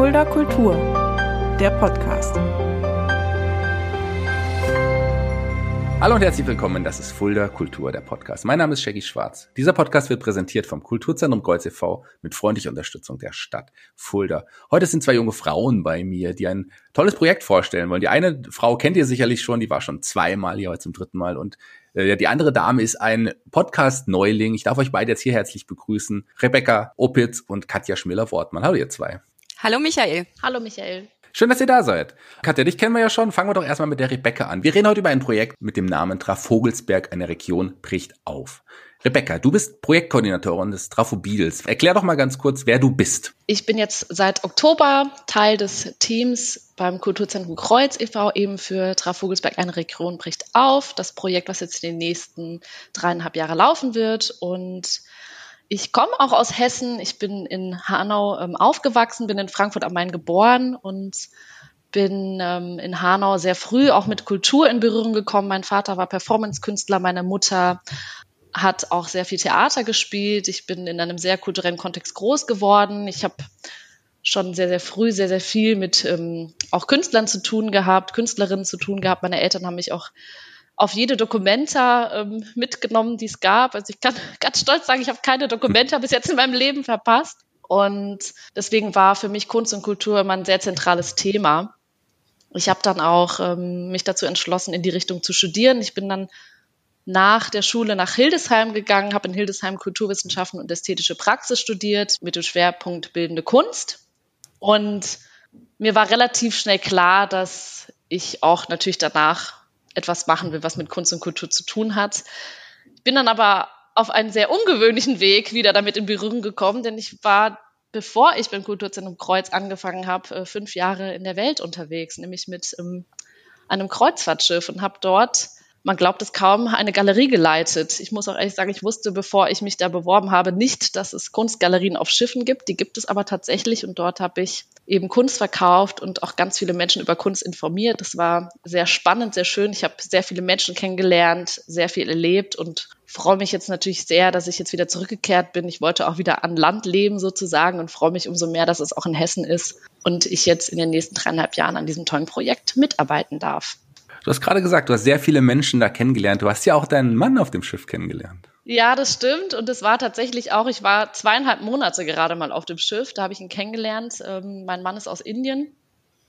Fulda Kultur, der Podcast. Hallo und herzlich willkommen, das ist Fulda Kultur, der Podcast. Mein Name ist Shaggy Schwarz. Dieser Podcast wird präsentiert vom Kulturzentrum Kreuz e.V. mit freundlicher Unterstützung der Stadt Fulda. Heute sind zwei junge Frauen bei mir, die ein tolles Projekt vorstellen wollen. Die eine Frau kennt ihr sicherlich schon, die war schon zweimal hier, heute zum dritten Mal und äh, die andere Dame ist ein Podcast-Neuling. Ich darf euch beide jetzt hier herzlich begrüßen. Rebecca Opitz und Katja Schmiller-Wortmann. Hallo ihr zwei. Hallo Michael. Hallo Michael. Schön, dass ihr da seid. Katja, dich kennen wir ja schon. Fangen wir doch erstmal mit der Rebecca an. Wir reden heute über ein Projekt mit dem Namen Trafogelsberg, eine Region bricht auf. Rebecca, du bist Projektkoordinatorin des Trafobils. Erklär doch mal ganz kurz, wer du bist. Ich bin jetzt seit Oktober Teil des Teams beim Kulturzentrum Kreuz e.V. eben für Trafogelsberg, eine Region bricht auf. Das Projekt, was jetzt in den nächsten dreieinhalb Jahre laufen wird und ich komme auch aus Hessen. Ich bin in Hanau ähm, aufgewachsen, bin in Frankfurt am Main geboren und bin ähm, in Hanau sehr früh auch mit Kultur in Berührung gekommen. Mein Vater war Performance-Künstler, meine Mutter hat auch sehr viel Theater gespielt. Ich bin in einem sehr kulturellen Kontext groß geworden. Ich habe schon sehr, sehr früh sehr, sehr viel mit ähm, auch Künstlern zu tun gehabt, Künstlerinnen zu tun gehabt. Meine Eltern haben mich auch auf jede Dokumenta ähm, mitgenommen, die es gab. Also ich kann ganz stolz sagen, ich habe keine Dokumenta bis jetzt in meinem Leben verpasst. Und deswegen war für mich Kunst und Kultur immer ein sehr zentrales Thema. Ich habe dann auch ähm, mich dazu entschlossen, in die Richtung zu studieren. Ich bin dann nach der Schule nach Hildesheim gegangen, habe in Hildesheim Kulturwissenschaften und ästhetische Praxis studiert mit dem Schwerpunkt bildende Kunst. Und mir war relativ schnell klar, dass ich auch natürlich danach etwas machen will, was mit Kunst und Kultur zu tun hat. Ich bin dann aber auf einen sehr ungewöhnlichen Weg wieder damit in Berührung gekommen, denn ich war, bevor ich beim Kulturzentrum Kreuz angefangen habe, äh, fünf Jahre in der Welt unterwegs, nämlich mit ähm, einem Kreuzfahrtschiff und habe dort man glaubt es kaum, eine Galerie geleitet. Ich muss auch ehrlich sagen, ich wusste, bevor ich mich da beworben habe, nicht, dass es Kunstgalerien auf Schiffen gibt. Die gibt es aber tatsächlich und dort habe ich eben Kunst verkauft und auch ganz viele Menschen über Kunst informiert. Das war sehr spannend, sehr schön. Ich habe sehr viele Menschen kennengelernt, sehr viel erlebt und freue mich jetzt natürlich sehr, dass ich jetzt wieder zurückgekehrt bin. Ich wollte auch wieder an Land leben sozusagen und freue mich umso mehr, dass es auch in Hessen ist und ich jetzt in den nächsten dreieinhalb Jahren an diesem tollen Projekt mitarbeiten darf. Du hast gerade gesagt, du hast sehr viele Menschen da kennengelernt. Du hast ja auch deinen Mann auf dem Schiff kennengelernt. Ja, das stimmt. Und es war tatsächlich auch, ich war zweieinhalb Monate gerade mal auf dem Schiff. Da habe ich ihn kennengelernt. Ähm, mein Mann ist aus Indien.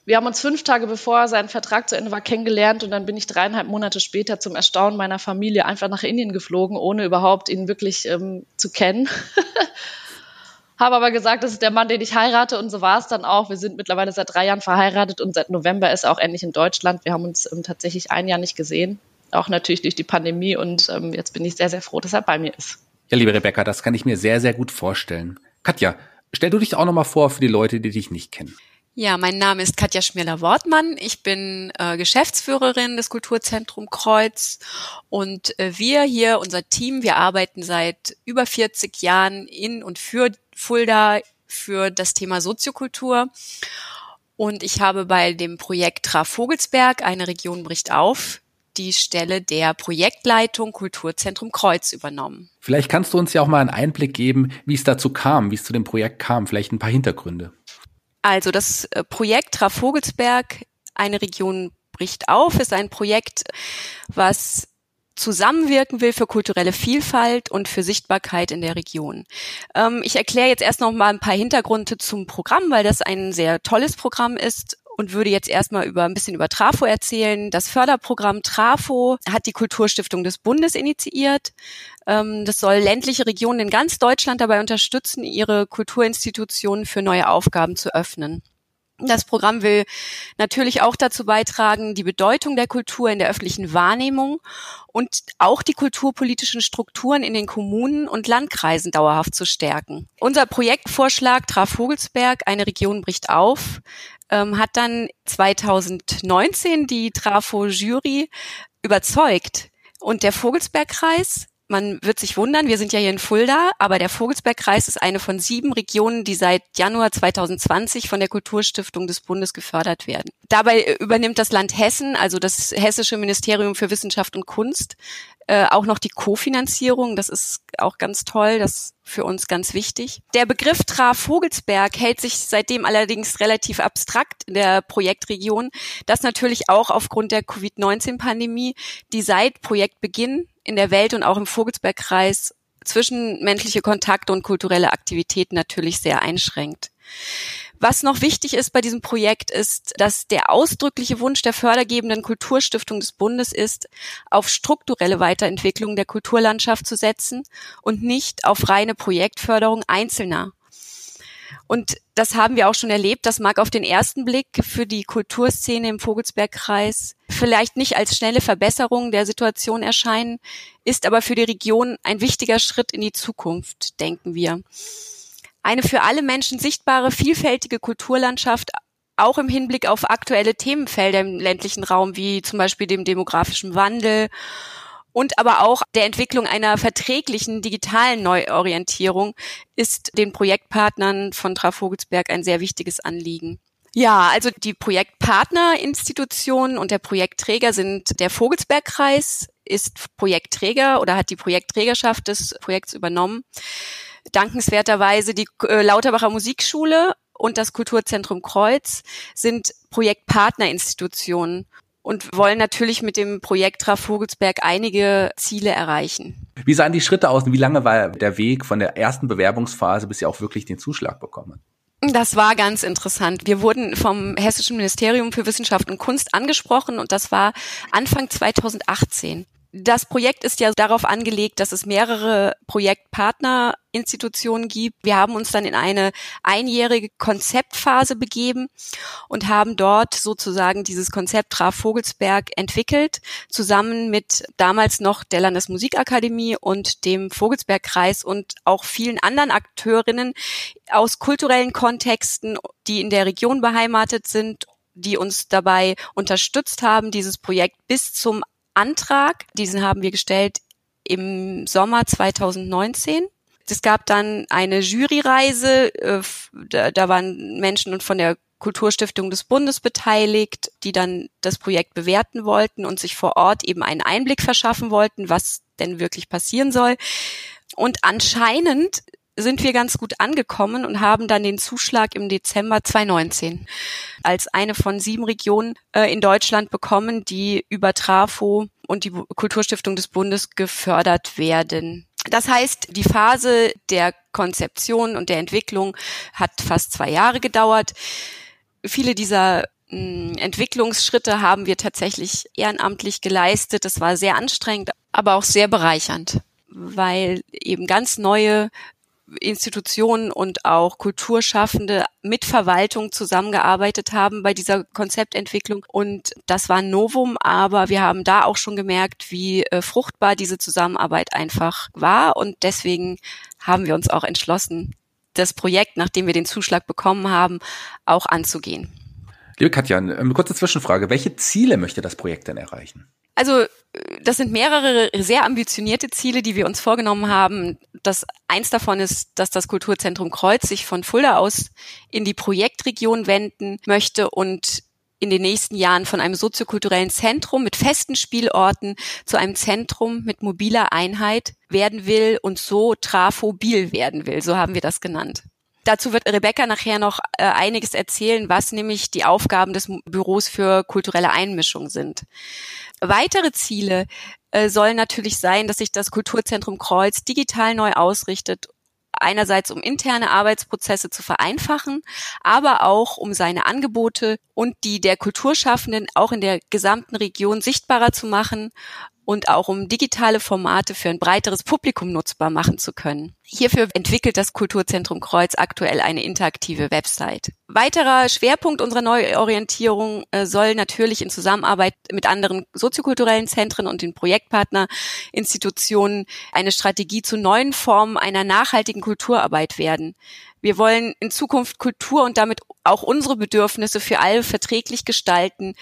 Wir haben uns fünf Tage bevor sein Vertrag zu Ende war kennengelernt und dann bin ich dreieinhalb Monate später zum Erstaunen meiner Familie einfach nach Indien geflogen, ohne überhaupt ihn wirklich ähm, zu kennen. habe aber gesagt, das ist der Mann, den ich heirate und so war es dann auch. Wir sind mittlerweile seit drei Jahren verheiratet und seit November ist er auch endlich in Deutschland. Wir haben uns ähm, tatsächlich ein Jahr nicht gesehen, auch natürlich durch die Pandemie und ähm, jetzt bin ich sehr, sehr froh, dass er bei mir ist. Ja, liebe Rebecca, das kann ich mir sehr, sehr gut vorstellen. Katja, stell du dich auch nochmal vor für die Leute, die dich nicht kennen. Ja, mein Name ist Katja Schmierler-Wortmann. Ich bin äh, Geschäftsführerin des Kulturzentrum Kreuz und äh, wir hier, unser Team, wir arbeiten seit über 40 Jahren in und für Fulda für das Thema Soziokultur. Und ich habe bei dem Projekt Tra Vogelsberg, eine Region bricht auf, die Stelle der Projektleitung Kulturzentrum Kreuz übernommen. Vielleicht kannst du uns ja auch mal einen Einblick geben, wie es dazu kam, wie es zu dem Projekt kam, vielleicht ein paar Hintergründe. Also das äh, Projekt Tra Vogelsberg, eine Region bricht auf, ist ein Projekt, was zusammenwirken will für kulturelle Vielfalt und für Sichtbarkeit in der Region. Ähm, ich erkläre jetzt erst noch mal ein paar Hintergründe zum Programm, weil das ein sehr tolles Programm ist und würde jetzt erstmal über ein bisschen über Trafo erzählen. Das Förderprogramm Trafo hat die Kulturstiftung des Bundes initiiert. Ähm, das soll ländliche Regionen in ganz Deutschland dabei unterstützen, ihre Kulturinstitutionen für neue Aufgaben zu öffnen. Das Programm will natürlich auch dazu beitragen, die Bedeutung der Kultur in der öffentlichen Wahrnehmung und auch die kulturpolitischen Strukturen in den Kommunen und Landkreisen dauerhaft zu stärken. Unser Projektvorschlag Traf Vogelsberg, eine Region bricht auf, ähm, hat dann 2019 die Trafo-Jury überzeugt. Und der Vogelsbergkreis Man wird sich wundern, wir sind ja hier in Fulda, aber der Vogelsbergkreis ist eine von sieben Regionen, die seit Januar 2020 von der Kulturstiftung des Bundes gefördert werden. Dabei übernimmt das Land Hessen, also das Hessische Ministerium für Wissenschaft und Kunst, äh, auch noch die Kofinanzierung. Das ist auch ganz toll, das ist für uns ganz wichtig. Der Begriff Traf Vogelsberg hält sich seitdem allerdings relativ abstrakt in der Projektregion. Das natürlich auch aufgrund der Covid-19-Pandemie, die seit Projektbeginn in der Welt und auch im Vogelsbergkreis zwischenmenschliche Kontakte und kulturelle Aktivitäten natürlich sehr einschränkt. Was noch wichtig ist bei diesem Projekt ist, dass der ausdrückliche Wunsch der fördergebenden Kulturstiftung des Bundes ist, auf strukturelle Weiterentwicklung der Kulturlandschaft zu setzen und nicht auf reine Projektförderung Einzelner. Und das haben wir auch schon erlebt. Das mag auf den ersten Blick für die Kulturszene im Vogelsbergkreis vielleicht nicht als schnelle Verbesserung der Situation erscheinen, ist aber für die Region ein wichtiger Schritt in die Zukunft, denken wir eine für alle Menschen sichtbare, vielfältige Kulturlandschaft auch im Hinblick auf aktuelle Themenfelder im ländlichen Raum, wie zum Beispiel dem demografischen Wandel und aber auch der Entwicklung einer verträglichen digitalen Neuorientierung ist den Projektpartnern von Trafogelsberg ein sehr wichtiges Anliegen. Ja, also die Projektpartnerinstitutionen und der Projektträger sind der Vogelsbergkreis, ist Projektträger oder hat die Projektträgerschaft des Projekts übernommen dankenswerterweise die äh, Lauterbacher Musikschule und das Kulturzentrum Kreuz sind Projektpartnerinstitutionen und wollen natürlich mit dem Projekt Traf Vogelsberg einige Ziele erreichen. Wie sahen die Schritte aus und wie lange war der Weg von der ersten Bewerbungsphase, bis Sie auch wirklich den Zuschlag bekommen? Das war ganz interessant. Wir wurden vom Hessischen Ministerium für Wissenschaft und Kunst angesprochen und das war Anfang 2018. Das Projekt ist ja darauf angelegt, dass es mehrere Projektpartnerinstitutionen gibt. Wir haben uns dann in eine einjährige Konzeptphase begeben und haben dort sozusagen dieses Konzept Traf Vogelsberg entwickelt, zusammen mit damals noch der Landesmusikakademie und dem Vogelsbergkreis und auch vielen anderen Akteurinnen aus kulturellen Kontexten, die in der Region beheimatet sind die uns dabei unterstützt haben, dieses Projekt bis zum Antrag, diesen haben wir gestellt im Sommer 2019. Es gab dann eine Juryreise, äh, da, da waren Menschen von der Kulturstiftung des Bundes beteiligt, die dann das Projekt bewerten wollten und sich vor Ort eben einen Einblick verschaffen wollten, was denn wirklich passieren soll. Und anscheinend sind wir ganz gut angekommen und haben dann den Zuschlag im Dezember 2019 als eine von sieben Regionen äh, in Deutschland bekommen, die über Trafo und die Kulturstiftung des Bundes gefördert werden. Das heißt, die Phase der Konzeption und der Entwicklung hat fast zwei Jahre gedauert. Viele dieser hm, Entwicklungsschritte haben wir tatsächlich ehrenamtlich geleistet. Das war sehr anstrengend, aber auch sehr bereichernd, weil eben ganz neue Institutionen und auch Kulturschaffende mit Verwaltung zusammengearbeitet haben bei dieser Konzeptentwicklung. Und das war ein Novum, aber wir haben da auch schon gemerkt, wie äh, fruchtbar diese Zusammenarbeit einfach war. Und deswegen haben wir uns auch entschlossen, das Projekt, nachdem wir den Zuschlag bekommen haben, auch anzugehen. Liebe Katja, eine kurze Zwischenfrage. Welche Ziele möchte das Projekt denn erreichen? Also das sind mehrere sehr ambitionierte Ziele, die wir uns vorgenommen haben. Das eins davon ist, dass das Kulturzentrum Kreuz sich von Fulda aus in die Projektregion wenden möchte und in den nächsten Jahren von einem soziokulturellen Zentrum mit festen Spielorten zu einem Zentrum mit mobiler Einheit werden will und so trafobil werden will. So haben wir das genannt. Dazu wird Rebecca nachher noch äh, einiges erzählen, was nämlich die Aufgaben des Büros für kulturelle Einmischung sind. Weitere Ziele äh, sollen natürlich sein, dass sich das Kulturzentrum Kreuz digital neu ausrichtet. Einerseits um interne Arbeitsprozesse zu vereinfachen, aber auch um seine Angebote und die der Kulturschaffenden auch in der gesamten Region sichtbarer zu machen und auch um digitale Formate für ein breiteres Publikum nutzbar machen zu können. Hierfür entwickelt das Kulturzentrum Kreuz aktuell eine interaktive Website. Weiterer Schwerpunkt unserer Neuorientierung äh, soll natürlich in Zusammenarbeit mit anderen soziokulturellen Zentren und den Projektpartnerinstitutionen eine Strategie zu neuen Formen einer nachhaltigen Kulturarbeit werden. Wir wollen in Zukunft Kultur und damit auch unsere Bedürfnisse für alle verträglich gestalten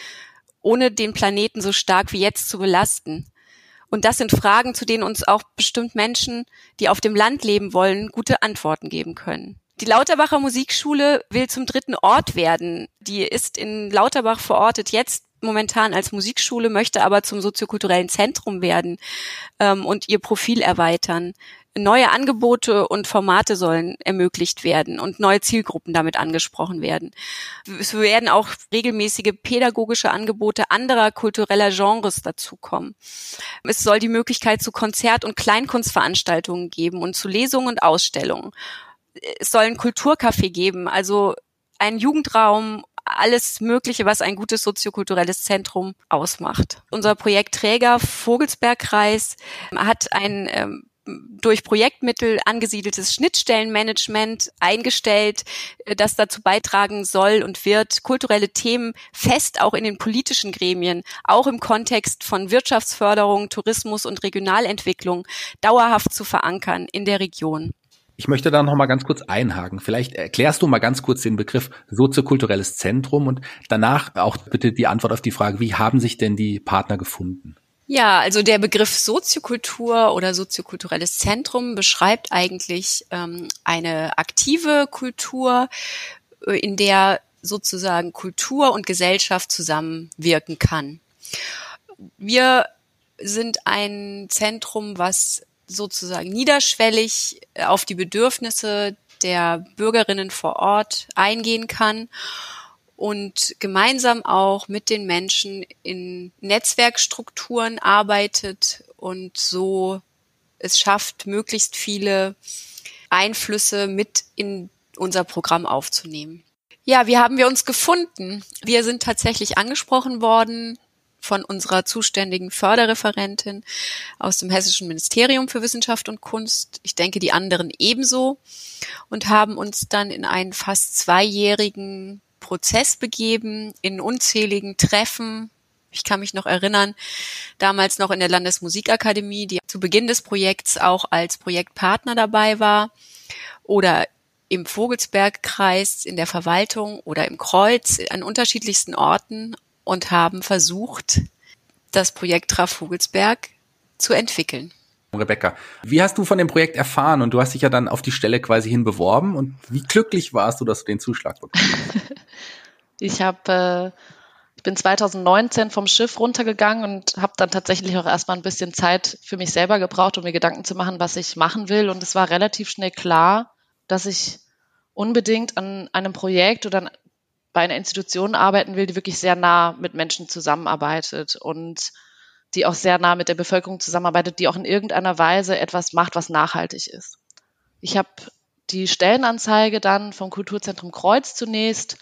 ohne den Planeten so stark wie jetzt zu belasten. Und das sind Fragen, zu denen uns auch bestimmt Menschen, die auf dem Land leben wollen, gute Antworten geben können. Die Lauterbacher Musikschule will zum dritten Ort werden. Die ist in Lauterbach verortet jetzt momentan als Musikschule, möchte aber zum soziokulturellen Zentrum werden ähm, und ihr Profil erweitern. Neue Angebote und Formate sollen ermöglicht werden und neue Zielgruppen damit angesprochen werden. Es werden auch regelmäßige pädagogische Angebote anderer kultureller Genres dazukommen. Es soll die Möglichkeit zu Konzert- und Kleinkunstveranstaltungen geben und zu Lesungen und Ausstellungen. Es soll ein Kulturcafé geben, also ein Jugendraum alles Mögliche, was ein gutes soziokulturelles Zentrum ausmacht. Unser Projektträger Vogelsbergkreis hat ein ähm, durch Projektmittel angesiedeltes Schnittstellenmanagement eingestellt, äh, das dazu beitragen soll und wird, kulturelle Themen fest auch in den politischen Gremien, auch im Kontext von Wirtschaftsförderung, Tourismus und Regionalentwicklung dauerhaft zu verankern in der Region. Ich möchte da noch mal ganz kurz einhaken. Vielleicht erklärst du mal ganz kurz den Begriff soziokulturelles Zentrum und danach auch bitte die Antwort auf die Frage, wie haben sich denn die Partner gefunden? Ja, also der Begriff Soziokultur oder soziokulturelles Zentrum beschreibt eigentlich ähm, eine aktive Kultur, äh, in der sozusagen Kultur und Gesellschaft zusammenwirken kann. Wir sind ein Zentrum, was sozusagen niederschwellig äh, auf die Bedürfnisse der Bürgerinnen vor Ort eingehen kann und gemeinsam auch mit den Menschen in Netzwerkstrukturen arbeitet und so es schafft, möglichst viele Einflüsse mit in unser Programm aufzunehmen. Ja, wie haben wir uns gefunden? Wir sind tatsächlich angesprochen worden von unserer zuständigen Förderreferentin aus dem Hessischen Ministerium für Wissenschaft und Kunst. Ich denke, die anderen ebenso und haben uns dann in einen fast zweijährigen Prozess begeben, in unzähligen Treffen. Ich kann mich noch erinnern, damals noch in der Landesmusikakademie, die zu Beginn des Projekts auch als Projektpartner dabei war oder im Vogelsbergkreis in der Verwaltung oder im Kreuz an unterschiedlichsten Orten und haben versucht, das Projekt Traf Vogelsberg zu entwickeln. Rebecca, wie hast du von dem Projekt erfahren? Und du hast dich ja dann auf die Stelle quasi hin beworben. Und wie glücklich warst du, dass du den Zuschlag bekommen hast? ich habe, äh, ich bin 2019 vom Schiff runtergegangen und habe dann tatsächlich auch erstmal ein bisschen Zeit für mich selber gebraucht, um mir Gedanken zu machen, was ich machen will. Und es war relativ schnell klar, dass ich unbedingt an einem Projekt oder bei einer Institution arbeiten will, die wirklich sehr nah mit Menschen zusammenarbeitet und die auch sehr nah mit der Bevölkerung zusammenarbeitet, die auch in irgendeiner Weise etwas macht, was nachhaltig ist. Ich habe die Stellenanzeige dann vom Kulturzentrum Kreuz zunächst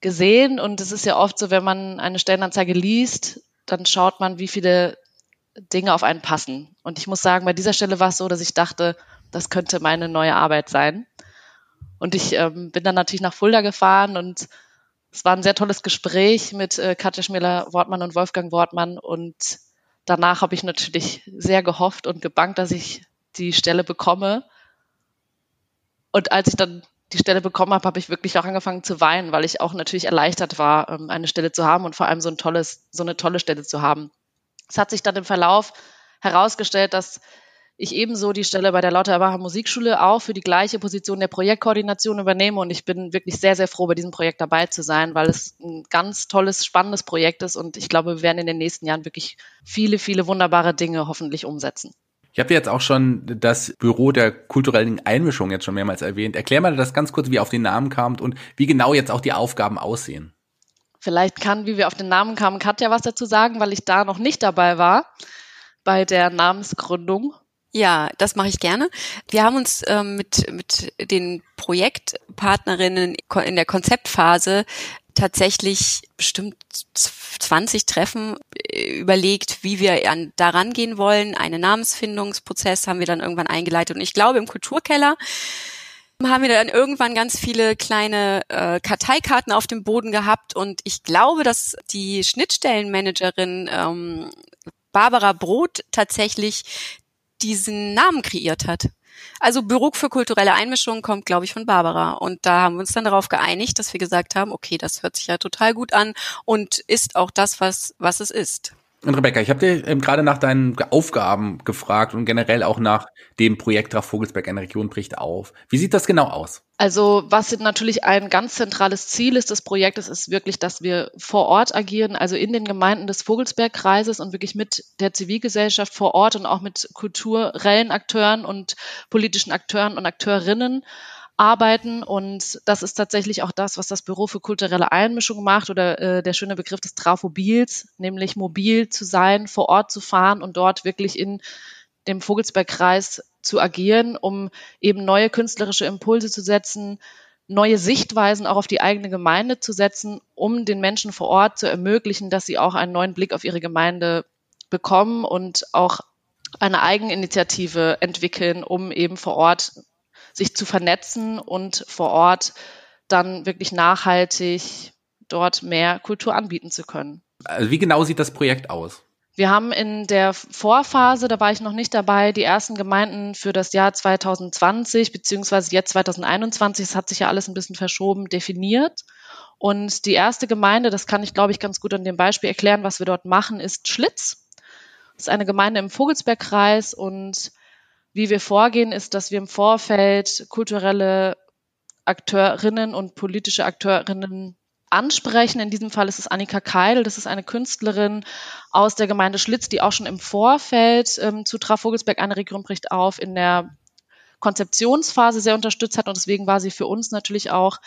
gesehen und es ist ja oft so, wenn man eine Stellenanzeige liest, dann schaut man, wie viele Dinge auf einen passen. Und ich muss sagen, bei dieser Stelle war es so, dass ich dachte, das könnte meine neue Arbeit sein. Und ich ähm, bin dann natürlich nach Fulda gefahren und es war ein sehr tolles Gespräch mit äh, Katja Schmiller-Wortmann und Wolfgang Wortmann und danach habe ich natürlich sehr gehofft und gebankt, dass ich die Stelle bekomme. Und als ich dann die Stelle bekommen habe, habe ich wirklich auch angefangen zu weinen, weil ich auch natürlich erleichtert war, ähm, eine Stelle zu haben und vor allem so ein tolles, so eine tolle Stelle zu haben. Es hat sich dann im Verlauf herausgestellt, dass ich ebenso die Stelle bei der Lauterbacher Musikschule auch für die gleiche Position der Projektkoordination übernehme und ich bin wirklich sehr, sehr froh, bei diesem Projekt dabei zu sein, weil es ein ganz tolles, spannendes Projekt ist und ich glaube, wir werden in den nächsten Jahren wirklich viele, viele wunderbare Dinge hoffentlich umsetzen. Ich habe jetzt auch schon das Büro der kulturellen Einmischung jetzt schon mehrmals erwähnt. Erklär mal das ganz kurz, wie ihr auf den Namen kamt und wie genau jetzt auch die Aufgaben aussehen. Vielleicht kann, wie wir auf den Namen kamen, Katja was dazu sagen, weil ich da noch nicht dabei war bei der Namensgründung. Ja, das mache ich gerne. Wir haben uns ähm, mit, mit den Projektpartnerinnen in der Konzeptphase tatsächlich bestimmt 20 Treffen äh, überlegt, wie wir an, daran gehen wollen. Einen Namensfindungsprozess haben wir dann irgendwann eingeleitet. Und ich glaube, im Kulturkeller haben wir dann irgendwann ganz viele kleine äh, Karteikarten auf dem Boden gehabt. Und ich glaube, dass die Schnittstellenmanagerin ähm, Barbara Brot tatsächlich diesen Namen kreiert hat. Also Büro für kulturelle Einmischung kommt, glaube ich, von Barbara. Und da haben wir uns dann darauf geeinigt, dass wir gesagt haben, okay, das hört sich ja total gut an und ist auch das, was, was es ist. Und Rebecca, ich habe dir ähm, gerade nach deinen Aufgaben gefragt und generell auch nach dem Projekt Graf Vogelsberg, eine Region bricht auf. Wie sieht das genau aus? Also was natürlich ein ganz zentrales Ziel ist des Projektes, ist wirklich, dass wir vor Ort agieren, also in den Gemeinden des Vogelsbergkreises und wirklich mit der Zivilgesellschaft vor Ort und auch mit kulturellen Akteuren und politischen Akteuren und Akteurinnen arbeiten. Und das ist tatsächlich auch das, was das Büro für kulturelle Einmischung macht oder äh, der schöne Begriff des Trafobils, nämlich mobil zu sein, vor Ort zu fahren und dort wirklich in dem Vogelsbergkreis zu agieren, um eben neue künstlerische Impulse zu setzen, neue Sichtweisen auch auf die eigene Gemeinde zu setzen, um den Menschen vor Ort zu ermöglichen, dass sie auch einen neuen Blick auf ihre Gemeinde bekommen und auch eine Eigeninitiative entwickeln, um eben vor Ort sich zu vernetzen und vor Ort dann wirklich nachhaltig dort mehr Kultur anbieten zu können. Also wie genau sieht das Projekt aus? Wir haben in der Vorphase, da war ich noch nicht dabei, die ersten Gemeinden für das Jahr 2020 beziehungsweise jetzt 2021, es hat sich ja alles ein bisschen verschoben, definiert. Und die erste Gemeinde, das kann ich glaube ich ganz gut an dem Beispiel erklären, was wir dort machen, ist Schlitz. Das ist eine Gemeinde im Vogelsbergkreis und wie wir vorgehen, ist, dass wir im Vorfeld kulturelle Akteurinnen und politische Akteurinnen ansprechen. In diesem Fall ist es Annika Keidel. Das ist eine Künstlerin aus der Gemeinde Schlitz, die auch schon im Vorfeld ähm, zu Trafogelsberg eine Region bricht auf in der Konzeptionsphase sehr unterstützt hat. Und deswegen war sie für uns natürlich auch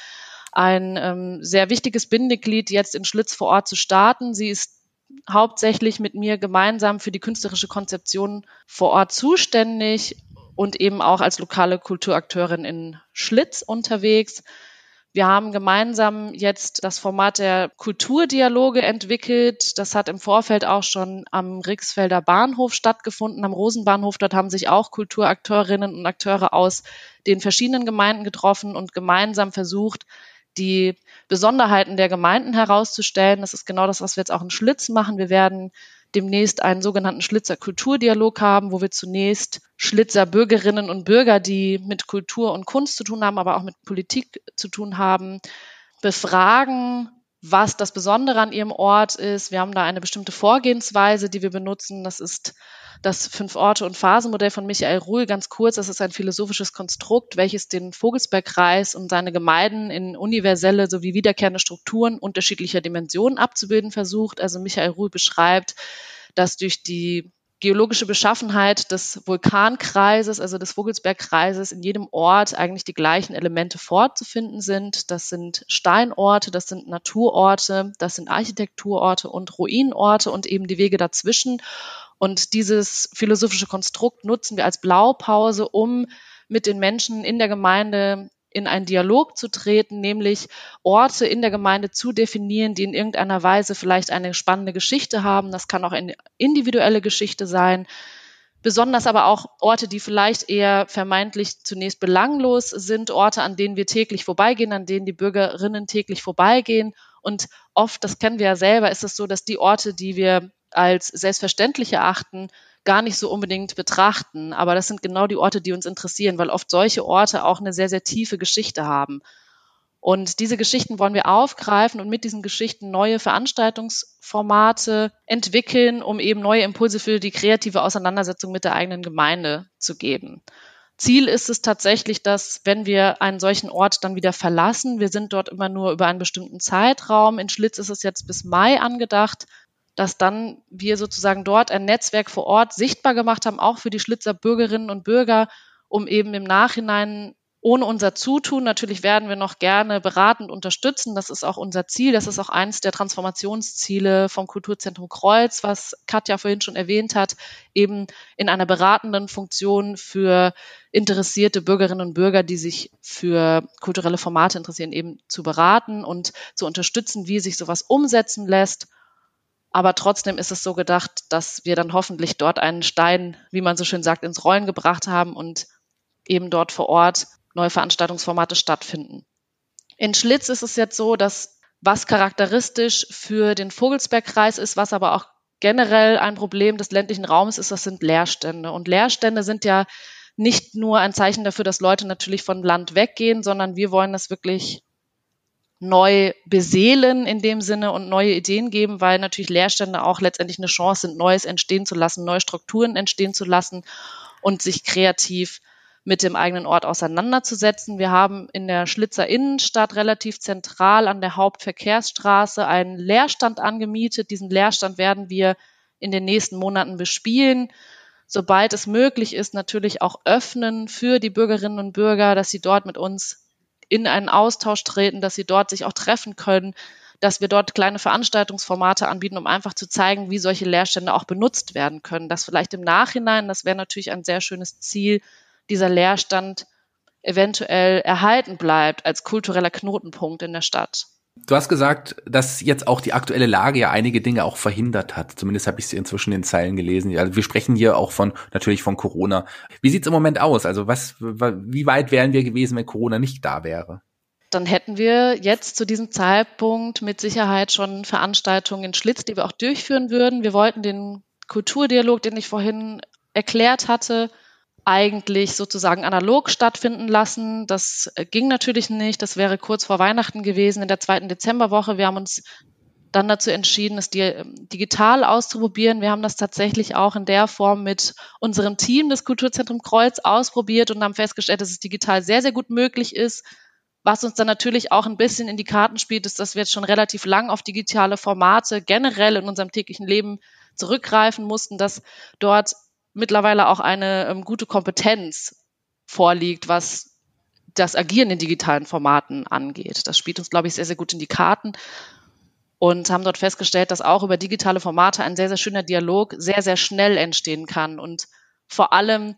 ein ähm, sehr wichtiges Bindeglied, jetzt in Schlitz vor Ort zu starten. Sie ist hauptsächlich mit mir gemeinsam für die künstlerische Konzeption vor Ort zuständig und eben auch als lokale Kulturakteurin in Schlitz unterwegs. Wir haben gemeinsam jetzt das Format der Kulturdialoge entwickelt. Das hat im Vorfeld auch schon am Rixfelder Bahnhof stattgefunden, am Rosenbahnhof. Dort haben sich auch Kulturakteurinnen und Akteure aus den verschiedenen Gemeinden getroffen und gemeinsam versucht, die Besonderheiten der Gemeinden herauszustellen. Das ist genau das, was wir jetzt auch in Schlitz machen. Wir werden demnächst einen sogenannten Schlitzer Kulturdialog haben, wo wir zunächst Schlitzer Bürgerinnen und Bürger, die mit Kultur und Kunst zu tun haben, aber auch mit Politik zu tun haben, befragen, was das Besondere an ihrem Ort ist. Wir haben da eine bestimmte Vorgehensweise, die wir benutzen. Das ist das Fünf-Orte- und Phasenmodell von Michael Ruhl. Ganz kurz, das ist ein philosophisches Konstrukt, welches den Vogelsbergkreis und seine Gemeinden in universelle sowie wiederkehrende Strukturen unterschiedlicher Dimensionen abzubilden versucht. Also Michael Ruhl beschreibt, dass durch die geologische Beschaffenheit des Vulkankreises, also des Vogelsbergkreises, in jedem Ort eigentlich die gleichen Elemente fortzufinden sind. Das sind Steinorte, das sind Naturorte, das sind Architekturorte und Ruinenorte und eben die Wege dazwischen. Und dieses philosophische Konstrukt nutzen wir als Blaupause, um mit den Menschen in der Gemeinde in einen Dialog zu treten, nämlich Orte in der Gemeinde zu definieren, die in irgendeiner Weise vielleicht eine spannende Geschichte haben. Das kann auch eine individuelle Geschichte sein. Besonders aber auch Orte, die vielleicht eher vermeintlich zunächst belanglos sind, Orte, an denen wir täglich vorbeigehen, an denen die Bürgerinnen täglich vorbeigehen. Und oft, das kennen wir ja selber, ist es so, dass die Orte, die wir als selbstverständlich erachten, gar nicht so unbedingt betrachten. Aber das sind genau die Orte, die uns interessieren, weil oft solche Orte auch eine sehr, sehr tiefe Geschichte haben. Und diese Geschichten wollen wir aufgreifen und mit diesen Geschichten neue Veranstaltungsformate entwickeln, um eben neue Impulse für die kreative Auseinandersetzung mit der eigenen Gemeinde zu geben. Ziel ist es tatsächlich, dass wenn wir einen solchen Ort dann wieder verlassen, wir sind dort immer nur über einen bestimmten Zeitraum. In Schlitz ist es jetzt bis Mai angedacht, dass dann wir sozusagen dort ein Netzwerk vor Ort sichtbar gemacht haben, auch für die Schlitzer Bürgerinnen und Bürger, um eben im Nachhinein ohne unser Zutun, natürlich werden wir noch gerne beratend unterstützen. Das ist auch unser Ziel. Das ist auch eines der Transformationsziele vom Kulturzentrum Kreuz, was Katja vorhin schon erwähnt hat, eben in einer beratenden Funktion für interessierte Bürgerinnen und Bürger, die sich für kulturelle Formate interessieren, eben zu beraten und zu unterstützen, wie sich sowas umsetzen lässt aber trotzdem ist es so gedacht, dass wir dann hoffentlich dort einen Stein, wie man so schön sagt, ins Rollen gebracht haben und eben dort vor Ort neue Veranstaltungsformate stattfinden. In Schlitz ist es jetzt so, dass was charakteristisch für den Vogelsbergkreis ist, was aber auch generell ein Problem des ländlichen Raums ist, das sind Leerstände. Und Leerstände sind ja nicht nur ein Zeichen dafür, dass Leute natürlich von Land weggehen, sondern wir wollen das wirklich neu beseelen in dem Sinne und neue Ideen geben, weil natürlich Leerstände auch letztendlich eine Chance sind, Neues entstehen zu lassen, neue Strukturen entstehen zu lassen und sich kreativ mit dem eigenen Ort auseinanderzusetzen. Wir haben in der Schlitzer Innenstadt relativ zentral an der Hauptverkehrsstraße einen Leerstand angemietet. Diesen Leerstand werden wir in den nächsten Monaten bespielen. Sobald es möglich ist, natürlich auch öffnen für die Bürgerinnen und Bürger, dass sie dort mit uns in einen Austausch treten, dass sie dort sich auch treffen können, dass wir dort kleine Veranstaltungsformate anbieten, um einfach zu zeigen, wie solche Leerstände auch benutzt werden können. Dass vielleicht im Nachhinein, das wäre natürlich ein sehr schönes Ziel, dieser Leerstand eventuell erhalten bleibt als kultureller Knotenpunkt in der Stadt. Du hast gesagt, dass jetzt auch die aktuelle Lage ja einige Dinge auch verhindert hat. Zumindest habe ich sie inzwischen in Zeilen gelesen. Also wir sprechen hier auch von natürlich von Corona. Wie sieht's im Moment aus? Also was, wie weit wären wir gewesen, wenn Corona nicht da wäre? Dann hätten wir jetzt zu diesem Zeitpunkt mit Sicherheit schon Veranstaltungen in Schlitz, die wir auch durchführen würden. Wir wollten den Kulturdialog, den ich vorhin erklärt hatte, eigentlich sozusagen analog stattfinden lassen. Das äh, ging natürlich nicht. Das wäre kurz vor Weihnachten gewesen, in der zweiten Dezemberwoche. Wir haben uns dann dazu entschieden, es ähm, digital auszuprobieren. Wir haben das tatsächlich auch in der Form mit unserem Team des Kulturzentrum Kreuz ausprobiert und haben festgestellt, dass es digital sehr, sehr gut möglich ist. Was uns dann natürlich auch ein bisschen in die Karten spielt, ist, dass wir jetzt schon relativ lang auf digitale Formate generell in unserem täglichen Leben zurückgreifen mussten, dass dort mittlerweile auch eine ähm, gute Kompetenz vorliegt, was das Agieren in digitalen Formaten angeht. Das spielt uns, glaube ich, sehr, sehr gut in die Karten und haben dort festgestellt, dass auch über digitale Formate ein sehr, sehr schöner Dialog sehr, sehr schnell entstehen kann und vor allem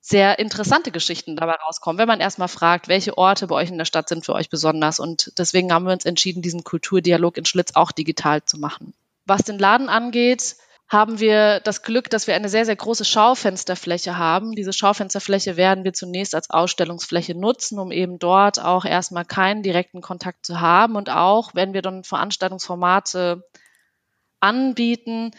sehr interessante Geschichten dabei rauskommen, wenn man erstmal fragt, welche Orte bei euch in der Stadt sind für euch besonders. Und deswegen haben wir uns entschieden, diesen Kulturdialog in Schlitz auch digital zu machen. Was den Laden angeht, haben wir das Glück, dass wir eine sehr, sehr große Schaufensterfläche haben. Diese Schaufensterfläche werden wir zunächst als Ausstellungsfläche nutzen, um eben dort auch erstmal keinen direkten Kontakt zu haben. Und auch wenn wir dann Veranstaltungsformate anbieten,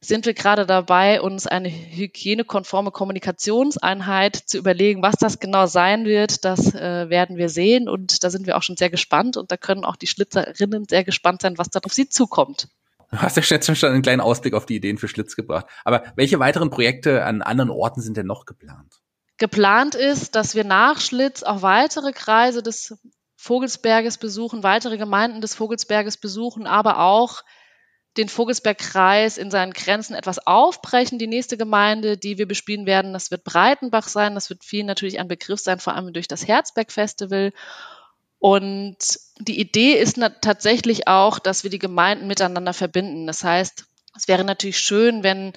sind wir gerade dabei, uns eine hygienekonforme Kommunikationseinheit zu überlegen, was das genau sein wird. Das äh, werden wir sehen und da sind wir auch schon sehr gespannt und da können auch die Schlitzerinnen sehr gespannt sein, was da auf sie zukommt. Du hast ja schon einen kleinen Ausblick auf die Ideen für Schlitz gebracht. Aber welche weiteren Projekte an anderen Orten sind denn noch geplant? Geplant ist, dass wir nach Schlitz auch weitere Kreise des Vogelsberges besuchen, weitere Gemeinden des Vogelsberges besuchen, aber auch den Vogelsbergkreis in seinen Grenzen etwas aufbrechen. Die nächste Gemeinde, die wir bespielen werden, das wird Breitenbach sein. Das wird vielen natürlich ein Begriff sein, vor allem durch das Herzberg-Festival. Und die Idee ist tatsächlich auch, dass wir die Gemeinden miteinander verbinden. Das heißt, es wäre natürlich schön, wenn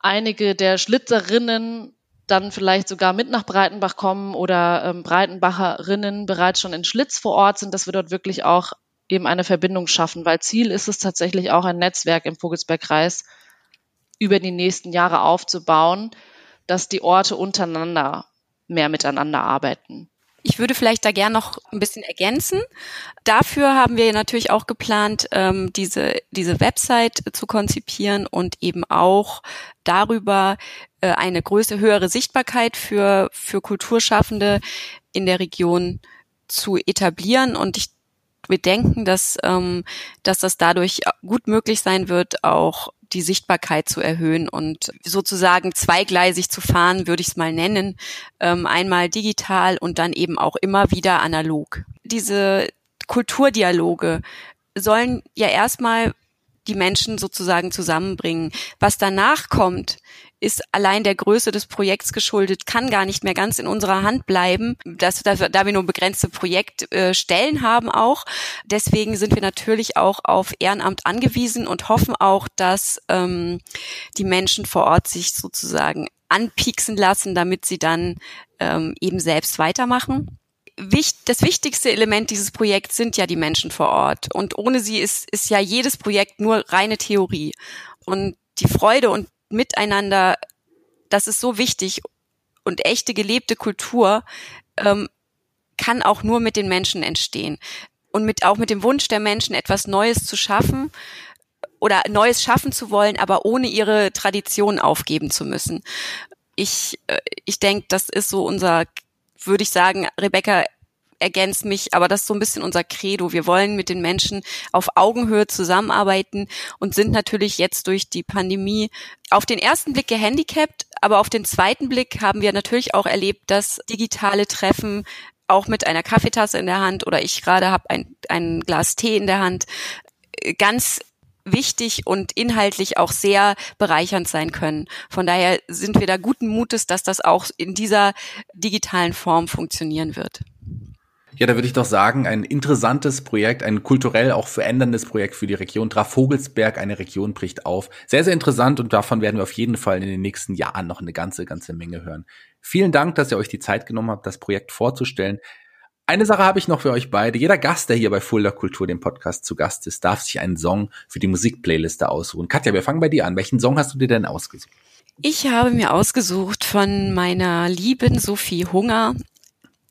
einige der Schlitzerinnen dann vielleicht sogar mit nach Breitenbach kommen oder ähm, Breitenbacherinnen bereits schon in Schlitz vor Ort sind, dass wir dort wirklich auch eben eine Verbindung schaffen, weil Ziel ist es tatsächlich auch ein Netzwerk im Vogelsbergkreis über die nächsten Jahre aufzubauen, dass die Orte untereinander mehr miteinander arbeiten. Ich würde vielleicht da gern noch ein bisschen ergänzen. Dafür haben wir natürlich auch geplant, ähm, diese, diese Website zu konzipieren und eben auch darüber äh, eine größere, höhere Sichtbarkeit für, für Kulturschaffende in der Region zu etablieren. Und ich wir denken, dass, ähm, dass das dadurch gut möglich sein wird, auch die Sichtbarkeit zu erhöhen und sozusagen zweigleisig zu fahren, würde ich es mal nennen. Ähm, einmal digital und dann eben auch immer wieder analog. Diese Kulturdialoge sollen ja erstmal die Menschen sozusagen zusammenbringen. Was danach kommt, ist allein der Größe des Projekts geschuldet, kann gar nicht mehr ganz in unserer Hand bleiben, dass, dass da wir nur begrenzte Projektstellen äh, haben auch. Deswegen sind wir natürlich auch auf Ehrenamt angewiesen und hoffen auch, dass ähm, die Menschen vor Ort sich sozusagen anpieksen lassen, damit sie dann ähm, eben selbst weitermachen das wichtigste Element dieses Projekts sind ja die Menschen vor Ort. Und ohne sie ist, ist ja jedes Projekt nur reine Theorie. Und die Freude und Miteinander, das ist so wichtig. Und echte gelebte Kultur ähm, kann auch nur mit den Menschen entstehen. Und mit, auch mit dem Wunsch der Menschen, etwas Neues zu schaffen oder Neues schaffen zu wollen, aber ohne ihre Tradition aufgeben zu müssen. Ich, äh, ich denke, das ist so unser würde ich sagen, Rebecca ergänze mich, aber das ist so ein bisschen unser Credo. Wir wollen mit den Menschen auf Augenhöhe zusammenarbeiten und sind natürlich jetzt durch die Pandemie auf den ersten Blick gehandicapt, aber auf den zweiten Blick haben wir natürlich auch erlebt, dass digitale Treffen auch mit einer Kaffeetasse in der Hand oder ich gerade habe ein, ein Glas Tee in der Hand ganz wichtig und inhaltlich auch sehr bereichernd sein können. Von daher sind wir da guten Mutes, dass das auch in dieser digitalen Form funktionieren wird. Ja, da würde ich doch sagen, ein interessantes Projekt, ein kulturell auch veränderndes Projekt für die Region. Trafogelsberg, eine Region bricht auf. Sehr, sehr interessant und davon werden wir auf jeden Fall in den nächsten Jahren noch eine ganze, ganze Menge hören. Vielen Dank, dass ihr euch die Zeit genommen habt, das Projekt vorzustellen. Eine Sache habe ich noch für euch beide. Jeder Gast, der hier bei Fulda Kultur, dem Podcast, zu Gast ist, darf sich einen Song für die Musikplayliste aussuchen. Katja, wir fangen bei dir an. Welchen Song hast du dir denn ausgesucht? Ich habe mir ausgesucht von meiner lieben Sophie Hunger.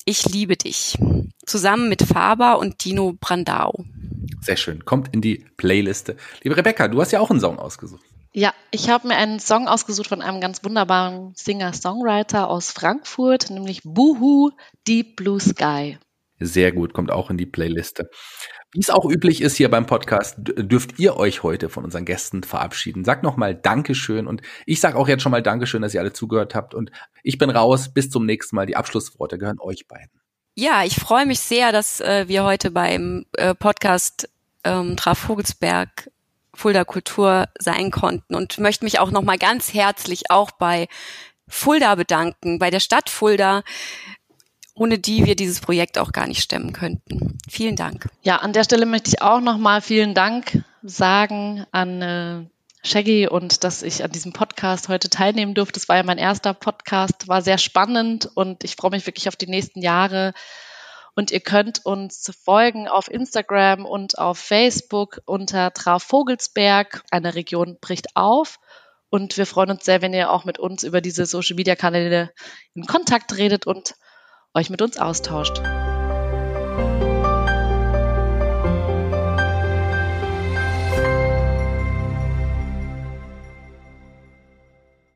Ich liebe dich. Zusammen mit Faber und Dino Brandau. Sehr schön. Kommt in die Playliste. Liebe Rebecca, du hast ja auch einen Song ausgesucht. Ja, ich habe mir einen Song ausgesucht von einem ganz wunderbaren Singer-Songwriter aus Frankfurt, nämlich Boohoo Deep Blue Sky. Sehr gut, kommt auch in die Playliste. Wie es auch üblich ist hier beim Podcast, dürft ihr euch heute von unseren Gästen verabschieden. Sagt nochmal Dankeschön und ich sage auch jetzt schon mal Dankeschön, dass ihr alle zugehört habt und ich bin raus. Bis zum nächsten Mal. Die Abschlussworte gehören euch beiden. Ja, ich freue mich sehr, dass äh, wir heute beim äh, Podcast ähm, Traf Vogelsberg Fulda Kultur sein konnten und möchte mich auch nochmal ganz herzlich auch bei Fulda bedanken, bei der Stadt Fulda, ohne die wir dieses Projekt auch gar nicht stemmen könnten. Vielen Dank. Ja, an der Stelle möchte ich auch nochmal vielen Dank sagen an äh, Shaggy und dass ich an diesem Podcast heute teilnehmen durfte. Das war ja mein erster Podcast, war sehr spannend und ich freue mich wirklich auf die nächsten Jahre und ihr könnt uns folgen auf Instagram und auf Facebook unter Traf Vogelsberg. Eine Region bricht auf. Und wir freuen uns sehr, wenn ihr auch mit uns über diese Social Media Kanäle in Kontakt redet und euch mit uns austauscht.